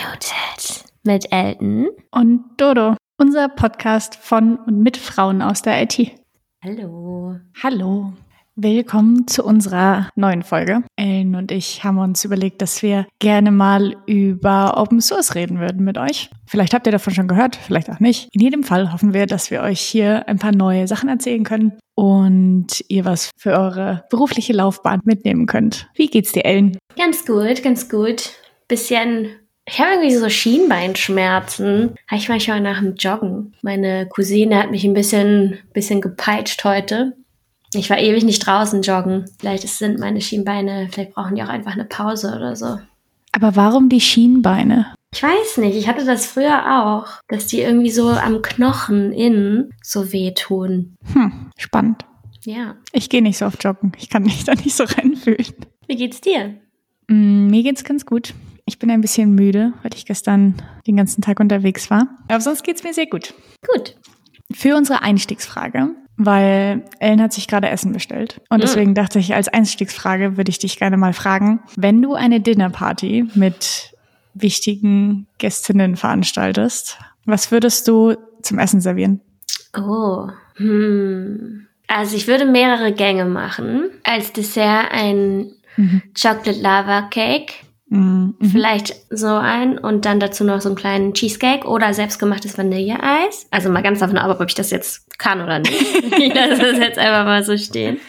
Unmuted mit Elton und Dodo, unser Podcast von und mit Frauen aus der IT. Hallo. Hallo. Willkommen zu unserer neuen Folge. Ellen und ich haben uns überlegt, dass wir gerne mal über Open Source reden würden mit euch. Vielleicht habt ihr davon schon gehört, vielleicht auch nicht. In jedem Fall hoffen wir, dass wir euch hier ein paar neue Sachen erzählen können und ihr was für eure berufliche Laufbahn mitnehmen könnt. Wie geht's dir, Ellen? Ganz gut, ganz gut. Bisschen ich habe irgendwie so Schienbeinschmerzen. Habe ich manchmal nach dem Joggen. Meine Cousine hat mich ein bisschen, bisschen gepeitscht heute. Ich war ewig nicht draußen joggen. Vielleicht sind meine Schienbeine, vielleicht brauchen die auch einfach eine Pause oder so. Aber warum die Schienbeine? Ich weiß nicht, ich hatte das früher auch, dass die irgendwie so am Knochen innen so wehtun. Hm, spannend. Ja. Ich gehe nicht so oft joggen. Ich kann mich da nicht so reinfühlen. Wie geht's dir? Mm, mir geht's ganz gut. Ich bin ein bisschen müde, weil ich gestern den ganzen Tag unterwegs war. Aber sonst geht's mir sehr gut. Gut. Für unsere Einstiegsfrage, weil Ellen hat sich gerade Essen bestellt. Und deswegen dachte ich, als Einstiegsfrage würde ich dich gerne mal fragen, wenn du eine Dinnerparty mit wichtigen Gästinnen veranstaltest, was würdest du zum Essen servieren? Oh, hm. Also ich würde mehrere Gänge machen. Als Dessert ein mhm. Chocolate Lava Cake Mhm. Vielleicht so ein und dann dazu noch so einen kleinen Cheesecake oder selbstgemachtes Vanilleeis. Also mal ganz davon ab, ob ich das jetzt kann oder nicht. ich lasse das jetzt einfach mal so stehen.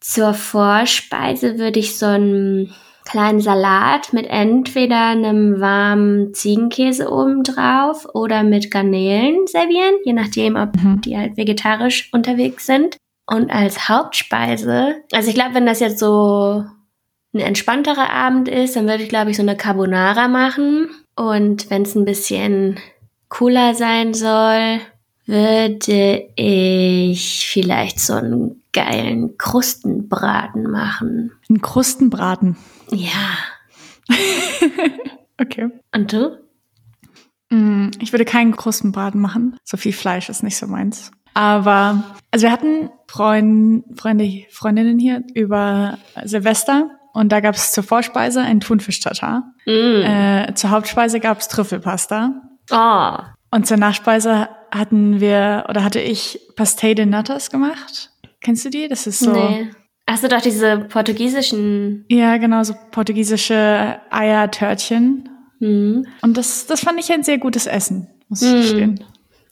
Zur Vorspeise würde ich so einen kleinen Salat mit entweder einem warmen Ziegenkäse oben drauf oder mit Garnelen servieren, je nachdem, ob mhm. die halt vegetarisch unterwegs sind. Und als Hauptspeise, also ich glaube, wenn das jetzt so ein entspannterer Abend ist, dann würde ich, glaube ich, so eine Carbonara machen. Und wenn es ein bisschen cooler sein soll, würde ich vielleicht so einen geilen Krustenbraten machen. Ein Krustenbraten? Ja. okay. Und du? Mm, ich würde keinen Krustenbraten machen. So viel Fleisch ist nicht so meins. Aber, also wir hatten Freund, Freunde, Freundinnen hier über Silvester und da gab es zur Vorspeise ein Thunfisch-Tatar. Mm. Äh, zur Hauptspeise gab es Trüffelpasta. Oh. Und zur Nachspeise hatten wir, oder hatte ich Pastel de Natas gemacht. Kennst du die? Das ist so. Nee. Hast du doch diese portugiesischen. Ja, genau, so portugiesische Eiertörtchen. Mm. Und das, das fand ich ein sehr gutes Essen, muss ich mm. gestehen.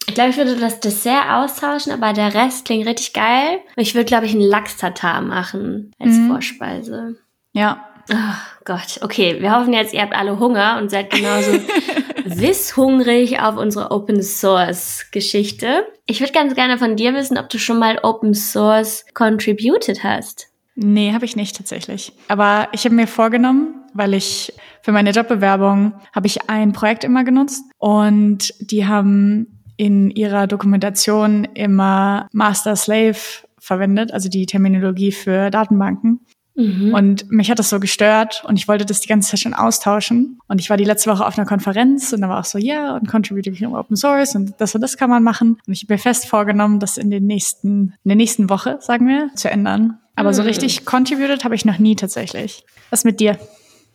Ich glaube, ich würde das Dessert austauschen, aber der Rest klingt richtig geil. Ich würde, glaube ich, einen Lachs-Tatar machen als mm. Vorspeise. Ja. Oh Gott, okay. Wir hoffen jetzt, ihr habt alle Hunger und seid genauso wisshungrig auf unsere Open Source Geschichte. Ich würde ganz gerne von dir wissen, ob du schon mal Open Source contributed hast. Nee, habe ich nicht tatsächlich. Aber ich habe mir vorgenommen, weil ich für meine Jobbewerbung habe ich ein Projekt immer genutzt und die haben in ihrer Dokumentation immer Master Slave verwendet, also die Terminologie für Datenbanken. Mhm. Und mich hat das so gestört und ich wollte das die ganze Zeit schon austauschen. Und ich war die letzte Woche auf einer Konferenz und da war auch so, ja, und Contributing Open Source und das und das kann man machen. Und ich habe mir fest vorgenommen, das in den nächsten, in der nächsten Woche, sagen wir, zu ändern. Aber mhm. so richtig contributed habe ich noch nie tatsächlich. Was mit dir?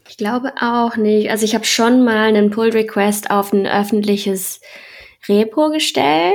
Ich glaube auch nicht. Also ich habe schon mal einen Pull Request auf ein öffentliches Repo gestellt,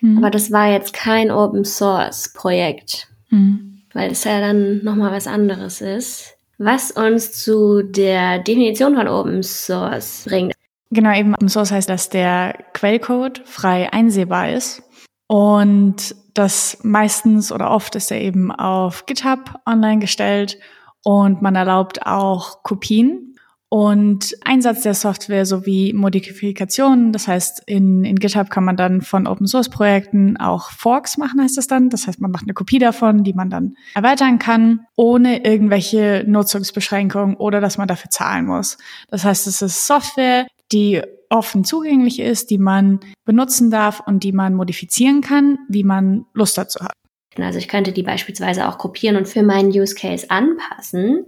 mhm. aber das war jetzt kein Open Source Projekt. Mhm weil es ja dann nochmal was anderes ist. Was uns zu der Definition von Open Source bringt. Genau, eben Open Source heißt, dass der Quellcode frei einsehbar ist. Und das meistens oder oft ist er eben auf GitHub online gestellt und man erlaubt auch Kopien und Einsatz der Software sowie Modifikationen. Das heißt, in, in GitHub kann man dann von Open Source Projekten auch Forks machen, heißt es dann. Das heißt, man macht eine Kopie davon, die man dann erweitern kann, ohne irgendwelche Nutzungsbeschränkungen oder dass man dafür zahlen muss. Das heißt, es ist Software, die offen zugänglich ist, die man benutzen darf und die man modifizieren kann, wie man Lust dazu hat. Also ich könnte die beispielsweise auch kopieren und für meinen Use Case anpassen.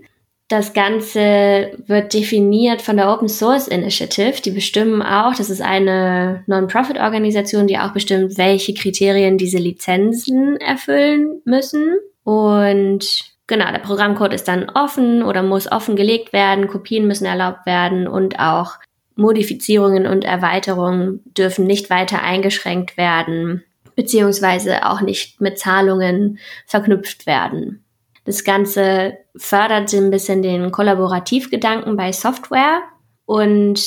Das Ganze wird definiert von der Open Source Initiative. Die bestimmen auch, das ist eine Non-Profit-Organisation, die auch bestimmt, welche Kriterien diese Lizenzen erfüllen müssen. Und genau, der Programmcode ist dann offen oder muss offengelegt werden. Kopien müssen erlaubt werden und auch Modifizierungen und Erweiterungen dürfen nicht weiter eingeschränkt werden, beziehungsweise auch nicht mit Zahlungen verknüpft werden. Das Ganze fördert ein bisschen den Kollaborativgedanken bei Software und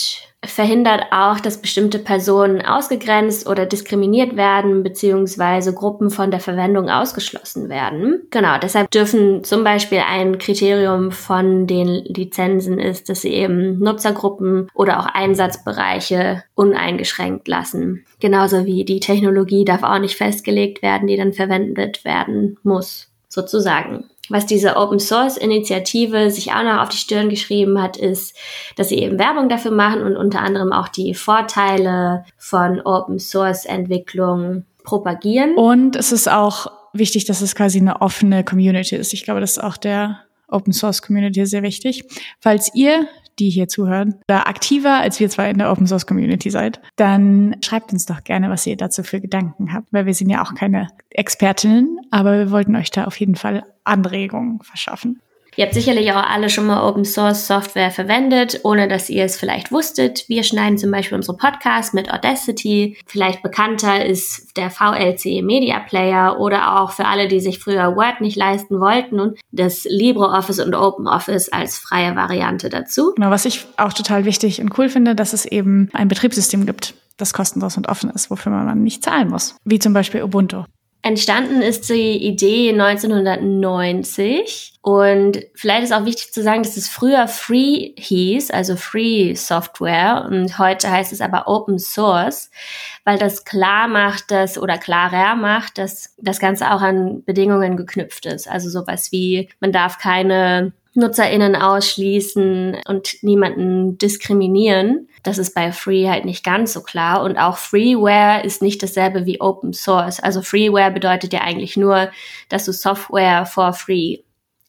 verhindert auch, dass bestimmte Personen ausgegrenzt oder diskriminiert werden, beziehungsweise Gruppen von der Verwendung ausgeschlossen werden. Genau, deshalb dürfen zum Beispiel ein Kriterium von den Lizenzen ist, dass sie eben Nutzergruppen oder auch Einsatzbereiche uneingeschränkt lassen. Genauso wie die Technologie darf auch nicht festgelegt werden, die dann verwendet werden muss, sozusagen was diese Open Source Initiative sich auch noch auf die Stirn geschrieben hat, ist, dass sie eben Werbung dafür machen und unter anderem auch die Vorteile von Open Source Entwicklung propagieren. Und es ist auch wichtig, dass es quasi eine offene Community ist. Ich glaube, das ist auch der Open Source Community sehr wichtig. Falls ihr die hier zuhören, da aktiver als wir zwei in der Open Source Community seid, dann schreibt uns doch gerne, was ihr dazu für Gedanken habt, weil wir sind ja auch keine Expertinnen, aber wir wollten euch da auf jeden Fall Anregungen verschaffen. Ihr habt sicherlich auch alle schon mal Open Source Software verwendet, ohne dass ihr es vielleicht wusstet. Wir schneiden zum Beispiel unsere Podcasts mit Audacity. Vielleicht bekannter ist der VLC Media Player oder auch für alle, die sich früher Word nicht leisten wollten und das LibreOffice und OpenOffice als freie Variante dazu. Genau, was ich auch total wichtig und cool finde, dass es eben ein Betriebssystem gibt, das kostenlos und offen ist, wofür man nicht zahlen muss. Wie zum Beispiel Ubuntu. Entstanden ist die Idee 1990 und vielleicht ist auch wichtig zu sagen, dass es früher Free hieß, also Free Software und heute heißt es aber Open Source, weil das klar macht, dass oder klarer macht, dass das Ganze auch an Bedingungen geknüpft ist. Also sowas wie man darf keine NutzerInnen ausschließen und niemanden diskriminieren. Das ist bei Free halt nicht ganz so klar. Und auch Freeware ist nicht dasselbe wie Open Source. Also Freeware bedeutet ja eigentlich nur, dass du Software for free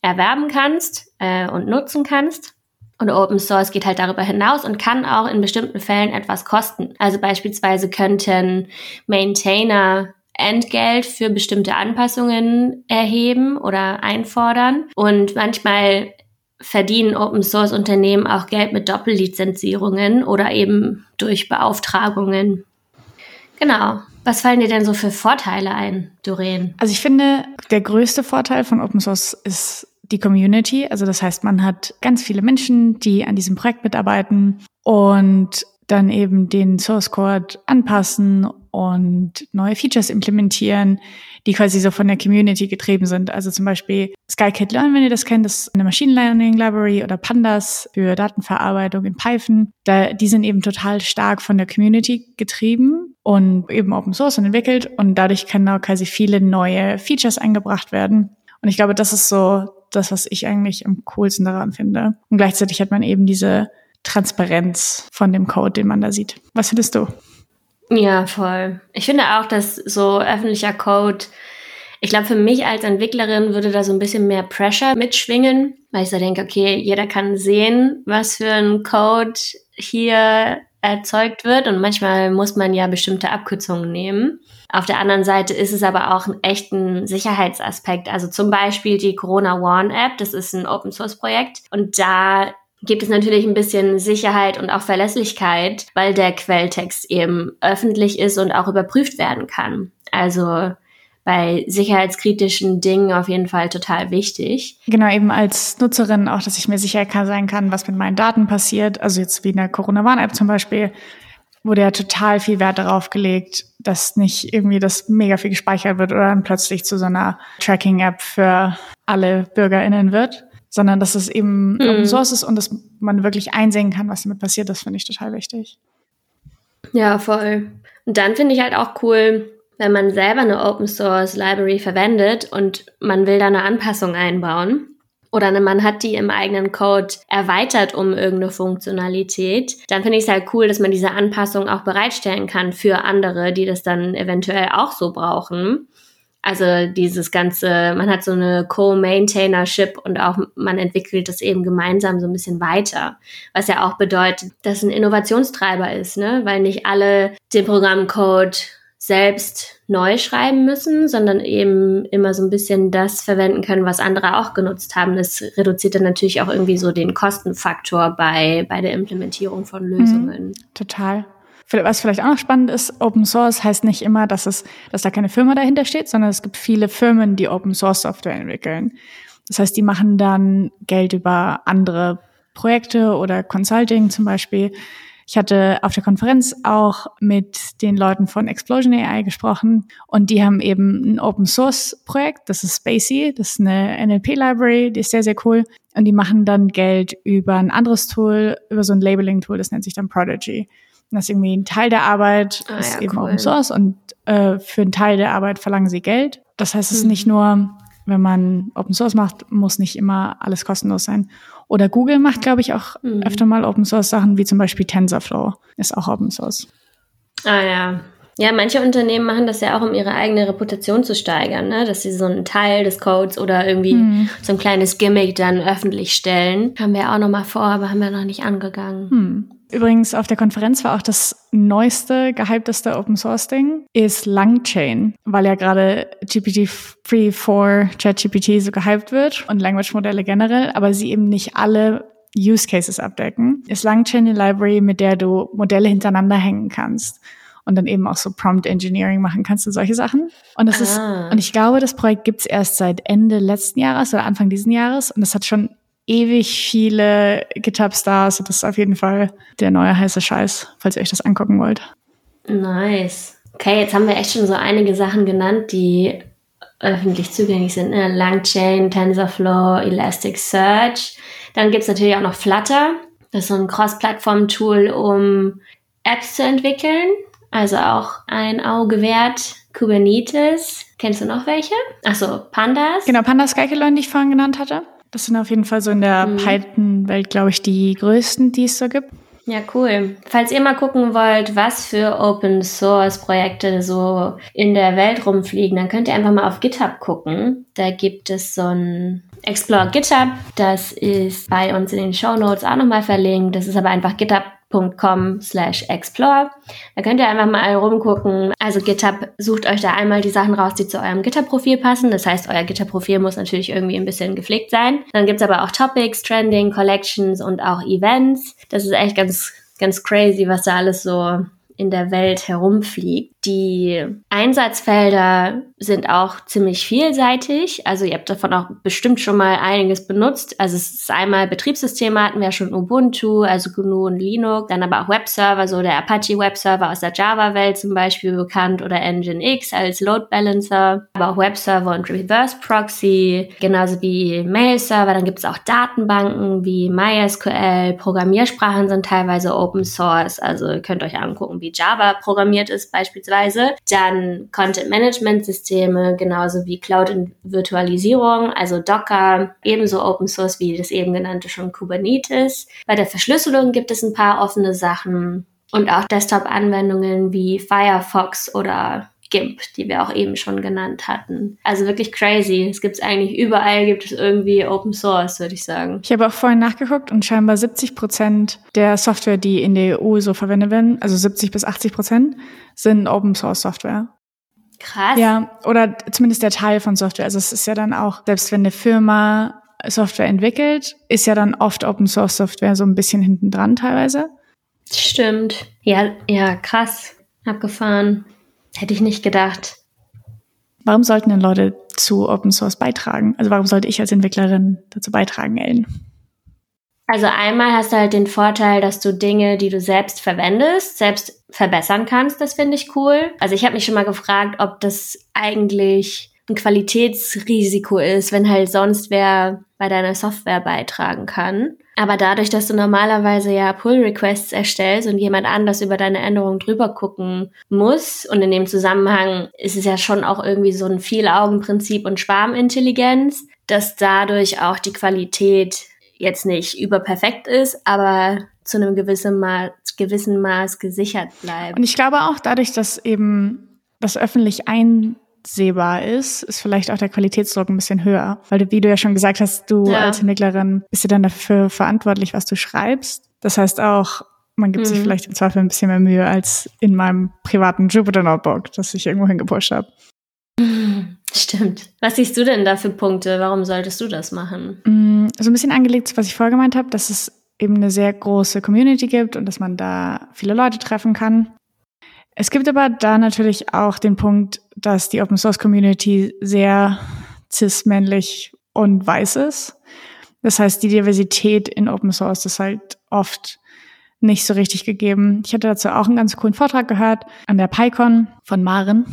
erwerben kannst äh, und nutzen kannst. Und Open Source geht halt darüber hinaus und kann auch in bestimmten Fällen etwas kosten. Also beispielsweise könnten Maintainer Entgelt für bestimmte Anpassungen erheben oder einfordern. Und manchmal verdienen Open Source Unternehmen auch Geld mit Doppellizenzierungen oder eben durch Beauftragungen. Genau. Was fallen dir denn so für Vorteile ein, Doreen? Also ich finde, der größte Vorteil von Open Source ist die Community. Also das heißt, man hat ganz viele Menschen, die an diesem Projekt mitarbeiten und dann eben den Source Code anpassen und neue Features implementieren, die quasi so von der Community getrieben sind. Also zum Beispiel Skykit-Learn, wenn ihr das kennt, das ist eine Machine Learning Library oder Pandas für Datenverarbeitung in Python. Da, die sind eben total stark von der Community getrieben und eben Open Source und entwickelt und dadurch können auch quasi viele neue Features eingebracht werden. Und ich glaube, das ist so das, was ich eigentlich am coolsten daran finde. Und gleichzeitig hat man eben diese Transparenz von dem Code, den man da sieht. Was findest du? Ja, voll. Ich finde auch, dass so öffentlicher Code, ich glaube, für mich als Entwicklerin würde da so ein bisschen mehr Pressure mitschwingen, weil ich so denke, okay, jeder kann sehen, was für ein Code hier erzeugt wird und manchmal muss man ja bestimmte Abkürzungen nehmen. Auf der anderen Seite ist es aber auch ein echten Sicherheitsaspekt. Also zum Beispiel die Corona Warn App, das ist ein Open Source Projekt und da gibt es natürlich ein bisschen Sicherheit und auch Verlässlichkeit, weil der Quelltext eben öffentlich ist und auch überprüft werden kann. Also bei sicherheitskritischen Dingen auf jeden Fall total wichtig. Genau, eben als Nutzerin auch, dass ich mir sicher sein kann, was mit meinen Daten passiert. Also jetzt wie in der Corona-Warn-App zum Beispiel wurde ja total viel Wert darauf gelegt, dass nicht irgendwie das mega viel gespeichert wird oder dann plötzlich zu so einer Tracking-App für alle BürgerInnen wird sondern dass es eben mhm. Open Source ist und dass man wirklich einsehen kann, was damit passiert. Das finde ich total wichtig. Ja, voll. Und dann finde ich halt auch cool, wenn man selber eine Open Source Library verwendet und man will da eine Anpassung einbauen. Oder man hat die im eigenen Code erweitert um irgendeine Funktionalität, dann finde ich es halt cool, dass man diese Anpassung auch bereitstellen kann für andere, die das dann eventuell auch so brauchen. Also dieses ganze, man hat so eine Co-Maintainership und auch man entwickelt das eben gemeinsam so ein bisschen weiter. Was ja auch bedeutet, dass ein Innovationstreiber ist, ne? Weil nicht alle den Programmcode selbst neu schreiben müssen, sondern eben immer so ein bisschen das verwenden können, was andere auch genutzt haben. Das reduziert dann natürlich auch irgendwie so den Kostenfaktor bei, bei der Implementierung von mhm. Lösungen. Mhm, total. Was vielleicht auch noch spannend ist, Open Source heißt nicht immer, dass es, dass da keine Firma dahinter steht, sondern es gibt viele Firmen, die Open Source Software entwickeln. Das heißt, die machen dann Geld über andere Projekte oder Consulting zum Beispiel. Ich hatte auf der Konferenz auch mit den Leuten von Explosion AI gesprochen und die haben eben ein Open Source Projekt, das ist Spacey, das ist eine NLP Library, die ist sehr, sehr cool. Und die machen dann Geld über ein anderes Tool, über so ein Labeling Tool, das nennt sich dann Prodigy. Und das ist irgendwie ein Teil der Arbeit, ah, ist ja, eben cool. Open Source und äh, für einen Teil der Arbeit verlangen sie Geld. Das heißt, es ist mhm. nicht nur, wenn man Open Source macht, muss nicht immer alles kostenlos sein. Oder Google macht, glaube ich, auch mhm. öfter mal Open Source Sachen, wie zum Beispiel TensorFlow ist auch Open Source. Ah ja. Ja, manche Unternehmen machen das ja auch, um ihre eigene Reputation zu steigern, ne? dass sie so einen Teil des Codes oder irgendwie mhm. so ein kleines Gimmick dann öffentlich stellen. Haben wir auch noch mal vor, aber haben wir noch nicht angegangen. Mhm. Übrigens auf der Konferenz war auch das neueste, gehypteste Open Source Ding ist Langchain, weil ja gerade GPT-3 ChatGPT so gehypt wird und Language Modelle generell, aber sie eben nicht alle Use Cases abdecken. Ist Langchain eine Library, mit der du Modelle hintereinander hängen kannst und dann eben auch so Prompt Engineering machen kannst und solche Sachen. Und das ah. ist, und ich glaube, das Projekt gibt's erst seit Ende letzten Jahres oder Anfang diesen Jahres und das hat schon ewig viele GitHub-Stars. Das ist auf jeden Fall der neue heiße Scheiß, falls ihr euch das angucken wollt. Nice. Okay, jetzt haben wir echt schon so einige Sachen genannt, die öffentlich zugänglich sind. Ne? Langchain, TensorFlow, Elasticsearch. Dann gibt's natürlich auch noch Flutter. Das ist so ein Cross-Plattform-Tool, um Apps zu entwickeln. Also auch ein Auge wert. Kubernetes. Kennst du noch welche? Achso, Pandas. Genau, Pandas Skykilon, die ich vorhin genannt hatte. Das sind auf jeden Fall so in der mhm. Python-Welt, glaube ich, die größten, die es so gibt. Ja, cool. Falls ihr mal gucken wollt, was für Open Source Projekte so in der Welt rumfliegen, dann könnt ihr einfach mal auf GitHub gucken. Da gibt es so ein Explore GitHub. Das ist bei uns in den Show Notes auch nochmal verlinkt. Das ist aber einfach GitHub github.com slash explore. Da könnt ihr einfach mal rumgucken. Also GitHub sucht euch da einmal die Sachen raus, die zu eurem GitHub-Profil passen. Das heißt, euer GitHub-Profil muss natürlich irgendwie ein bisschen gepflegt sein. Dann gibt's aber auch Topics, Trending, Collections und auch Events. Das ist echt ganz, ganz crazy, was da alles so in der Welt herumfliegt. Die Einsatzfelder sind auch ziemlich vielseitig. Also ihr habt davon auch bestimmt schon mal einiges benutzt. Also es ist einmal Betriebssysteme hatten wir schon Ubuntu, also GNU und Linux, dann aber auch Webserver, so der Apache Webserver aus der Java-Welt zum Beispiel bekannt oder Nginx als Load Balancer, aber auch Webserver und Reverse Proxy, genauso wie Mail-Server. Dann gibt es auch Datenbanken wie MySQL, Programmiersprachen sind teilweise Open Source, also ihr könnt euch angucken, wie Java programmiert ist beispielsweise. Dann Content-Management-Systeme, genauso wie Cloud- und Virtualisierung, also Docker, ebenso Open Source wie das eben genannte schon Kubernetes. Bei der Verschlüsselung gibt es ein paar offene Sachen und auch Desktop-Anwendungen wie Firefox oder GIMP, die wir auch eben schon genannt hatten. Also wirklich crazy. Es gibt es eigentlich überall, gibt es irgendwie Open Source, würde ich sagen. Ich habe auch vorhin nachgeguckt und scheinbar 70 Prozent der Software, die in der EU so verwendet werden, also 70 bis 80 Prozent, sind Open Source Software. Krass. Ja, oder zumindest der Teil von Software. Also es ist ja dann auch, selbst wenn eine Firma Software entwickelt, ist ja dann oft Open Source Software so ein bisschen hinten dran teilweise. Stimmt. Ja, ja, krass. Abgefahren. Hätte ich nicht gedacht. Warum sollten denn Leute zu Open Source beitragen? Also warum sollte ich als Entwicklerin dazu beitragen, Ellen? Also einmal hast du halt den Vorteil, dass du Dinge, die du selbst verwendest, selbst verbessern kannst. Das finde ich cool. Also ich habe mich schon mal gefragt, ob das eigentlich ein Qualitätsrisiko ist, wenn halt sonst wer bei deiner Software beitragen kann. Aber dadurch, dass du normalerweise ja Pull-Requests erstellst und jemand anders über deine Änderung drüber gucken muss, und in dem Zusammenhang ist es ja schon auch irgendwie so ein Vielaugenprinzip und Schwarmintelligenz, dass dadurch auch die Qualität jetzt nicht überperfekt ist, aber zu einem gewissen Maß, gewissen Maß gesichert bleibt. Und ich glaube auch dadurch, dass eben das öffentlich ein sehbar ist, ist vielleicht auch der Qualitätsdruck ein bisschen höher. Weil du, wie du ja schon gesagt hast, du ja. als Entwicklerin bist ja dann dafür verantwortlich, was du schreibst. Das heißt auch, man gibt mhm. sich vielleicht im Zweifel ein bisschen mehr Mühe als in meinem privaten Jupyter Notebook, das ich irgendwo hingepusht habe. Stimmt. Was siehst du denn da für Punkte? Warum solltest du das machen? Mm, so ein bisschen angelegt, was ich vorher gemeint habe, dass es eben eine sehr große Community gibt und dass man da viele Leute treffen kann. Es gibt aber da natürlich auch den Punkt, dass die Open Source Community sehr cis-männlich und weiß ist. Das heißt, die Diversität in Open Source ist halt oft nicht so richtig gegeben. Ich hatte dazu auch einen ganz coolen Vortrag gehört an der PyCon von Maren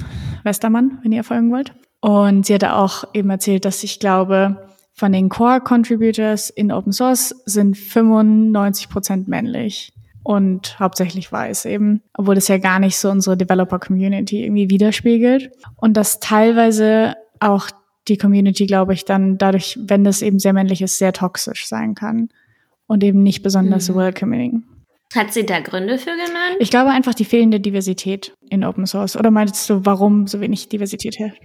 Westermann, wenn ihr folgen wollt. Und sie hatte auch eben erzählt, dass ich glaube, von den Core Contributors in Open Source sind 95 Prozent männlich und hauptsächlich weiß eben, obwohl das ja gar nicht so unsere Developer Community irgendwie widerspiegelt. Und dass teilweise auch die Community, glaube ich, dann dadurch, wenn das eben sehr männlich ist, sehr toxisch sein kann und eben nicht besonders mhm. welcoming. Hat sie da Gründe für genannt? Ich glaube einfach die fehlende Diversität in Open Source. Oder meinst du, warum so wenig Diversität herrscht?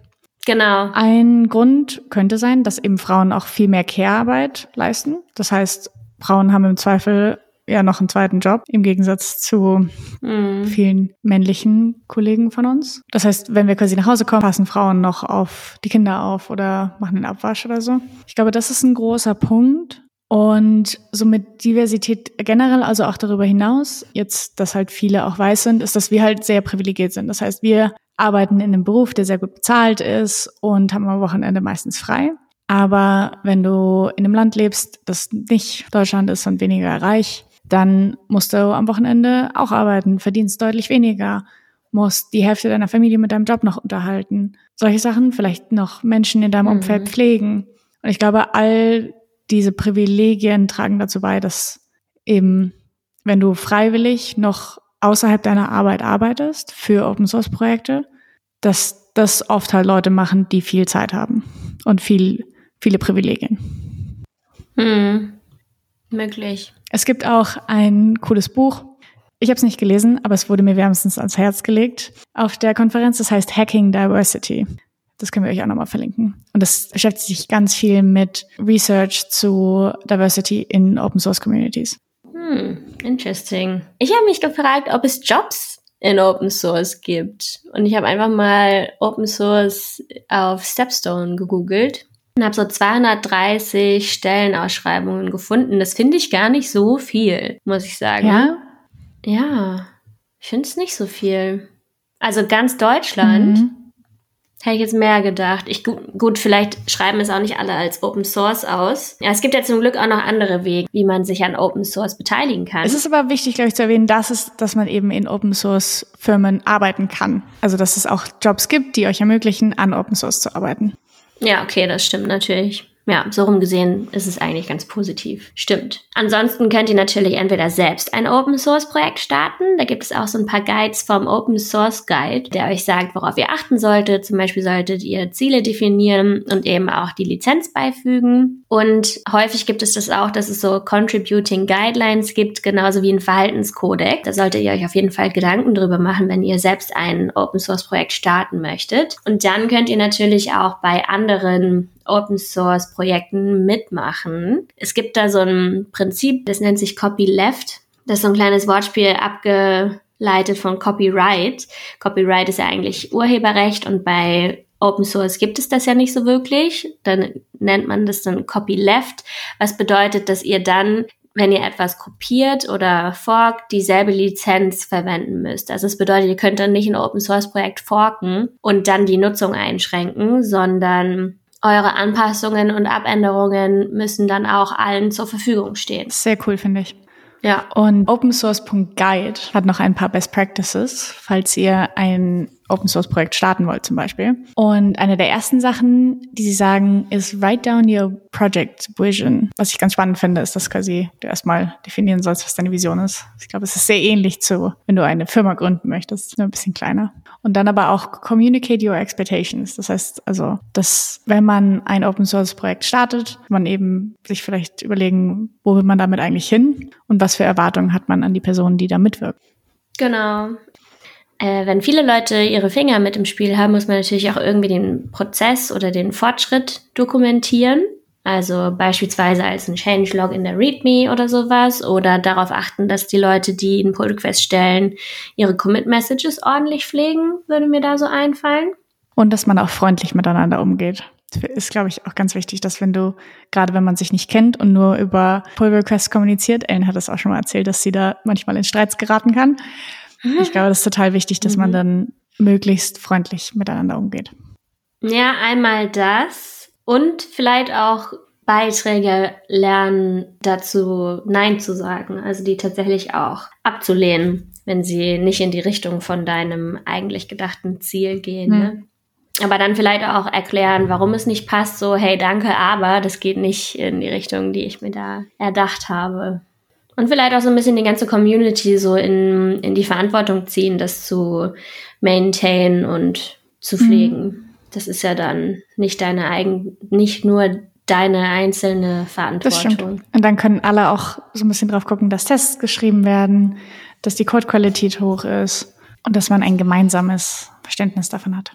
Genau. Ein Grund könnte sein, dass eben Frauen auch viel mehr Care-Arbeit leisten. Das heißt, Frauen haben im Zweifel ja noch einen zweiten Job im Gegensatz zu mm. vielen männlichen Kollegen von uns. Das heißt, wenn wir quasi nach Hause kommen, passen Frauen noch auf die Kinder auf oder machen den Abwasch oder so. Ich glaube, das ist ein großer Punkt. Und so mit Diversität generell, also auch darüber hinaus, jetzt, dass halt viele auch weiß sind, ist, dass wir halt sehr privilegiert sind. Das heißt, wir arbeiten in einem Beruf, der sehr gut bezahlt ist und haben am Wochenende meistens frei. Aber wenn du in einem Land lebst, das nicht Deutschland ist und weniger reich, dann musst du am Wochenende auch arbeiten, verdienst deutlich weniger, musst die Hälfte deiner Familie mit deinem Job noch unterhalten. Solche Sachen, vielleicht noch Menschen in deinem mhm. Umfeld pflegen. Und ich glaube, all diese Privilegien tragen dazu bei, dass eben, wenn du freiwillig noch außerhalb deiner Arbeit arbeitest für Open Source Projekte, dass das oft halt Leute machen, die viel Zeit haben und viel, viele Privilegien. Hm. Möglich. Es gibt auch ein cooles Buch. Ich habe es nicht gelesen, aber es wurde mir wärmstens ans Herz gelegt auf der Konferenz. Das heißt Hacking Diversity. Das können wir euch auch nochmal verlinken. Und das beschäftigt sich ganz viel mit Research zu Diversity in Open Source Communities. Hm, interesting. Ich habe mich gefragt, ob es Jobs in Open Source gibt. Und ich habe einfach mal Open Source auf Stepstone gegoogelt und habe so 230 Stellenausschreibungen gefunden. Das finde ich gar nicht so viel, muss ich sagen. Ja? Ja, ich finde es nicht so viel. Also ganz Deutschland. Mhm. Hätte ich jetzt mehr gedacht. Ich, gut, vielleicht schreiben es auch nicht alle als Open Source aus. Ja, es gibt ja zum Glück auch noch andere Wege, wie man sich an Open Source beteiligen kann. Es ist aber wichtig, glaube ich, zu erwähnen, dass es, dass man eben in Open Source Firmen arbeiten kann. Also, dass es auch Jobs gibt, die euch ermöglichen, an Open Source zu arbeiten. Ja, okay, das stimmt natürlich ja, so rum gesehen ist es eigentlich ganz positiv. Stimmt. Ansonsten könnt ihr natürlich entweder selbst ein Open Source Projekt starten. Da gibt es auch so ein paar Guides vom Open Source Guide, der euch sagt, worauf ihr achten solltet. Zum Beispiel solltet ihr Ziele definieren und eben auch die Lizenz beifügen. Und häufig gibt es das auch, dass es so Contributing Guidelines gibt, genauso wie ein Verhaltenskodex. Da solltet ihr euch auf jeden Fall Gedanken drüber machen, wenn ihr selbst ein Open Source Projekt starten möchtet. Und dann könnt ihr natürlich auch bei anderen Open Source Projekten mitmachen. Es gibt da so ein Prinzip, das nennt sich Copyleft. Das ist so ein kleines Wortspiel abgeleitet von Copyright. Copyright ist ja eigentlich Urheberrecht und bei Open Source gibt es das ja nicht so wirklich. Dann nennt man das dann Copyleft, was bedeutet, dass ihr dann wenn ihr etwas kopiert oder forkt, dieselbe Lizenz verwenden müsst. Also es bedeutet, ihr könnt dann nicht ein Open Source Projekt forken und dann die Nutzung einschränken, sondern eure Anpassungen und Abänderungen müssen dann auch allen zur Verfügung stehen. Sehr cool, finde ich. Ja. Und opensource.guide hat noch ein paar Best Practices, falls ihr ein Open Source Projekt starten wollt zum Beispiel. Und eine der ersten Sachen, die sie sagen, ist write down your project vision. Was ich ganz spannend finde, ist, dass quasi du erstmal definieren sollst, was deine Vision ist. Ich glaube, es ist sehr ähnlich zu, wenn du eine Firma gründen möchtest, nur ein bisschen kleiner. Und dann aber auch communicate your expectations. Das heißt also, dass wenn man ein Open Source Projekt startet, man eben sich vielleicht überlegen, wo will man damit eigentlich hin und was für Erwartungen hat man an die Personen, die da mitwirken. Genau. Äh, wenn viele Leute ihre Finger mit im Spiel haben, muss man natürlich auch irgendwie den Prozess oder den Fortschritt dokumentieren. Also beispielsweise als ein Changelog in der README oder sowas oder darauf achten, dass die Leute, die einen Pull Request stellen, ihre Commit Messages ordentlich pflegen, würde mir da so einfallen. Und dass man auch freundlich miteinander umgeht. Das ist, glaube ich, auch ganz wichtig, dass wenn du, gerade wenn man sich nicht kennt und nur über Pull Requests kommuniziert, Ellen hat es auch schon mal erzählt, dass sie da manchmal in Streits geraten kann. Ich glaube, das ist total wichtig, dass man mhm. dann möglichst freundlich miteinander umgeht. Ja, einmal das und vielleicht auch Beiträge lernen, dazu Nein zu sagen, also die tatsächlich auch abzulehnen, wenn sie nicht in die Richtung von deinem eigentlich gedachten Ziel gehen. Hm. Ne? Aber dann vielleicht auch erklären, warum es nicht passt, so, hey, danke, aber das geht nicht in die Richtung, die ich mir da erdacht habe. Und vielleicht auch so ein bisschen die ganze Community so in, in die Verantwortung ziehen, das zu maintain und zu mhm. pflegen. Mhm. Das ist ja dann nicht deine eigen, nicht nur deine einzelne Verantwortung. Das stimmt. Und dann können alle auch so ein bisschen drauf gucken, dass Tests geschrieben werden, dass die Code-Qualität hoch ist und dass man ein gemeinsames Verständnis davon hat.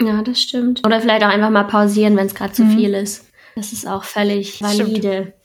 Ja, das stimmt. Oder vielleicht auch einfach mal pausieren, wenn es gerade zu mhm. viel ist. Das ist auch völlig valide. Stimmt.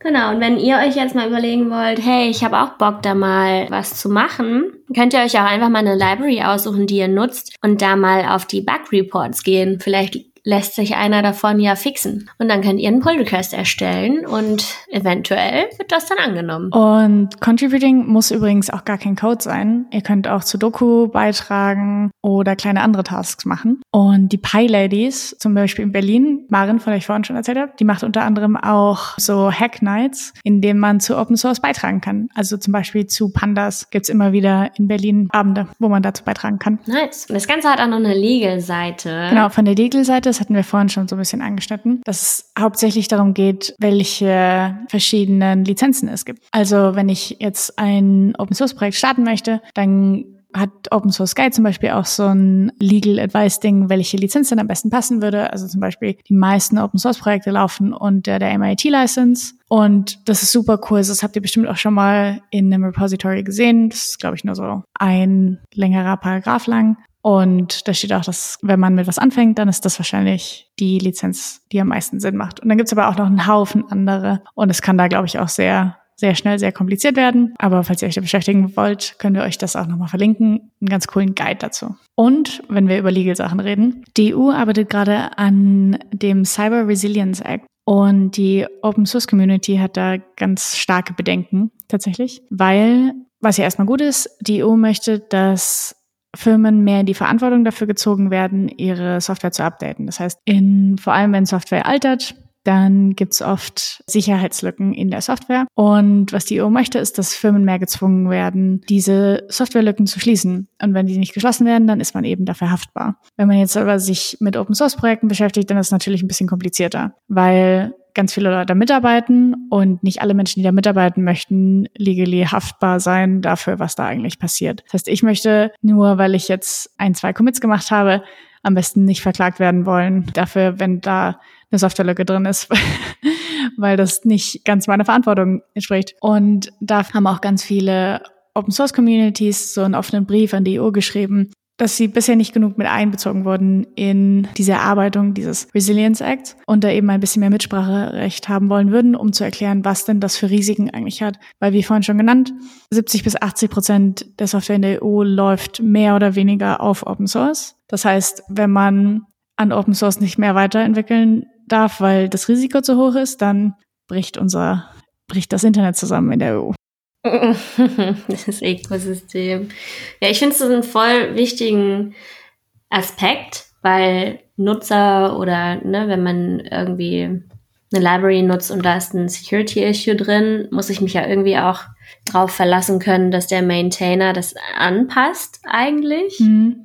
Genau, und wenn ihr euch jetzt mal überlegen wollt, hey, ich habe auch Bock, da mal was zu machen, könnt ihr euch auch einfach mal eine Library aussuchen, die ihr nutzt und da mal auf die Bug Reports gehen. Vielleicht lässt sich einer davon ja fixen. Und dann könnt ihr einen Pull Request erstellen und eventuell wird das dann angenommen. Und Contributing muss übrigens auch gar kein Code sein. Ihr könnt auch zu Doku beitragen oder kleine andere Tasks machen. Und die Pi Ladies, zum Beispiel in Berlin, Marin, von der ich vorhin schon erzählt habe, die macht unter anderem auch so Hack Nights, in denen man zu Open Source beitragen kann. Also zum Beispiel zu Pandas gibt's immer wieder in Berlin Abende, wo man dazu beitragen kann. Nice. Und das Ganze hat auch noch eine Legal-Seite. Genau, von der Legal-Seite das hatten wir vorhin schon so ein bisschen angeschnitten, dass es hauptsächlich darum geht, welche verschiedenen Lizenzen es gibt. Also wenn ich jetzt ein Open Source Projekt starten möchte, dann hat Open Source Guide zum Beispiel auch so ein Legal Advice Ding, welche Lizenz denn am besten passen würde. Also zum Beispiel die meisten Open Source Projekte laufen unter der MIT License. Und das ist super cool. Das habt ihr bestimmt auch schon mal in einem Repository gesehen. Das ist, glaube ich, nur so ein längerer Paragraph lang. Und da steht auch, dass wenn man mit was anfängt, dann ist das wahrscheinlich die Lizenz, die am meisten Sinn macht. Und dann gibt's aber auch noch einen Haufen andere. Und es kann da, glaube ich, auch sehr, sehr schnell, sehr kompliziert werden. Aber falls ihr euch da beschäftigen wollt, können wir euch das auch nochmal verlinken. Einen ganz coolen Guide dazu. Und wenn wir über Legal-Sachen reden, die EU arbeitet gerade an dem Cyber Resilience Act. Und die Open Source Community hat da ganz starke Bedenken tatsächlich, weil was ja erstmal gut ist, die EU möchte, dass Firmen mehr in die Verantwortung dafür gezogen werden, ihre Software zu updaten. Das heißt, in, vor allem wenn Software altert, dann gibt es oft Sicherheitslücken in der Software. Und was die EU möchte, ist, dass Firmen mehr gezwungen werden, diese Softwarelücken zu schließen. Und wenn die nicht geschlossen werden, dann ist man eben dafür haftbar. Wenn man jetzt aber sich mit Open Source Projekten beschäftigt, dann ist es natürlich ein bisschen komplizierter, weil ganz viele Leute da mitarbeiten und nicht alle Menschen, die da mitarbeiten möchten, legally haftbar sein dafür, was da eigentlich passiert. Das heißt, ich möchte nur, weil ich jetzt ein, zwei Commits gemacht habe, am besten nicht verklagt werden wollen dafür, wenn da eine Softwarelücke drin ist, weil das nicht ganz meiner Verantwortung entspricht. Und da haben auch ganz viele Open Source Communities so einen offenen Brief an die EU geschrieben, dass sie bisher nicht genug mit einbezogen wurden in diese Erarbeitung dieses Resilience Act und da eben ein bisschen mehr Mitspracherecht haben wollen würden, um zu erklären, was denn das für Risiken eigentlich hat. Weil, wie vorhin schon genannt, 70 bis 80 Prozent der Software in der EU läuft mehr oder weniger auf Open Source. Das heißt, wenn man an Open Source nicht mehr weiterentwickeln darf, weil das Risiko zu hoch ist, dann bricht unser, bricht das Internet zusammen in der EU. das Ökosystem. Ja, ich finde es einen voll wichtigen Aspekt, weil Nutzer oder ne, wenn man irgendwie eine Library nutzt und da ist ein Security-Issue drin, muss ich mich ja irgendwie auch drauf verlassen können, dass der Maintainer das anpasst eigentlich. Mhm.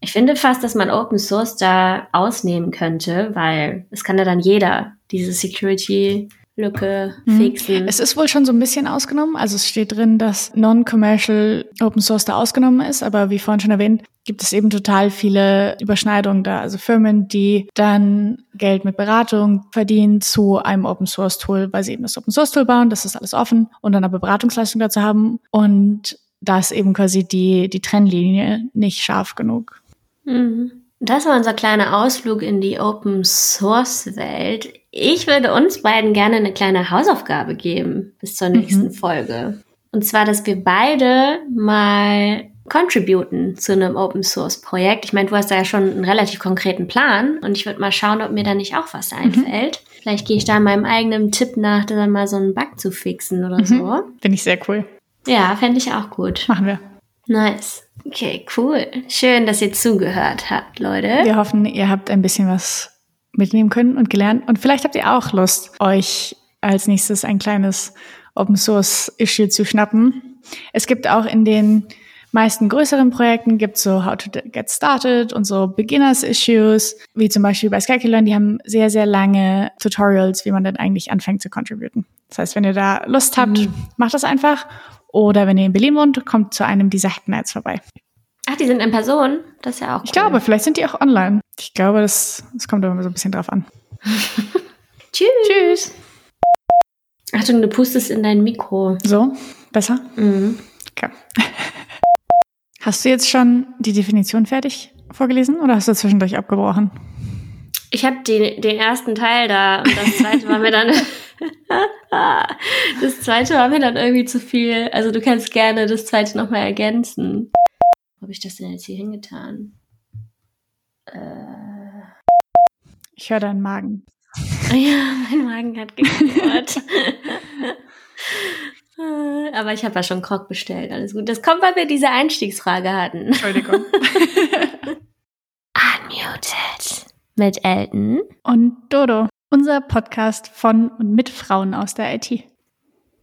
Ich finde fast, dass man Open Source da ausnehmen könnte, weil es kann ja dann jeder diese Security Lücke mhm. fixen. Es ist wohl schon so ein bisschen ausgenommen. Also es steht drin, dass Non-Commercial Open Source da ausgenommen ist. Aber wie vorhin schon erwähnt, gibt es eben total viele Überschneidungen da. Also Firmen, die dann Geld mit Beratung verdienen zu einem Open Source Tool, weil sie eben das Open Source Tool bauen. Das ist alles offen und dann aber Beratungsleistung dazu haben. Und da ist eben quasi die, die Trennlinie nicht scharf genug. Mhm. Das war unser kleiner Ausflug in die Open Source Welt. Ich würde uns beiden gerne eine kleine Hausaufgabe geben bis zur nächsten mhm. Folge. Und zwar, dass wir beide mal contributen zu einem Open Source Projekt. Ich meine, du hast da ja schon einen relativ konkreten Plan und ich würde mal schauen, ob mir da nicht auch was mhm. einfällt. Mhm. Vielleicht gehe ich da meinem eigenen Tipp nach, dann mal so einen Bug zu fixen oder mhm. so. Finde ich sehr cool. Ja, fände ich auch gut. Machen wir. Nice. Okay, cool. Schön, dass ihr zugehört habt, Leute. Wir hoffen, ihr habt ein bisschen was mitnehmen können und gelernt. Und vielleicht habt ihr auch Lust, euch als nächstes ein kleines Open Source Issue zu schnappen. Es gibt auch in den meisten größeren Projekten gibt so How to Get Started und so Beginners Issues, wie zum Beispiel bei Scikit-Learn, die haben sehr, sehr lange Tutorials, wie man denn eigentlich anfängt zu contributen. Das heißt, wenn ihr da Lust habt, mhm. macht das einfach. Oder wenn ihr in Berlin wohnt, kommt zu einem dieser Hack Nights vorbei. Ach, die sind in Person? Das ist ja auch cool. Ich glaube, vielleicht sind die auch online. Ich glaube, das, das kommt immer so ein bisschen drauf an. Tschüss. Tschüss. Achtung, du pustest in dein Mikro. So? Besser? Mhm. Okay. Hast du jetzt schon die Definition fertig vorgelesen oder hast du zwischendurch abgebrochen? Ich habe den ersten Teil da und das zweite war mir dann das zweite war mir dann irgendwie zu viel. Also du kannst gerne das zweite nochmal ergänzen. Wo habe ich das denn jetzt hier hingetan? Äh. Ich höre deinen Magen. Ja, mein Magen hat geknurrt. Aber ich habe ja schon Krog bestellt, alles gut. Das kommt, weil wir diese Einstiegsfrage hatten. Entschuldigung. Unmuted. Mit Elton. Und Dodo. Unser Podcast von und mit Frauen aus der IT.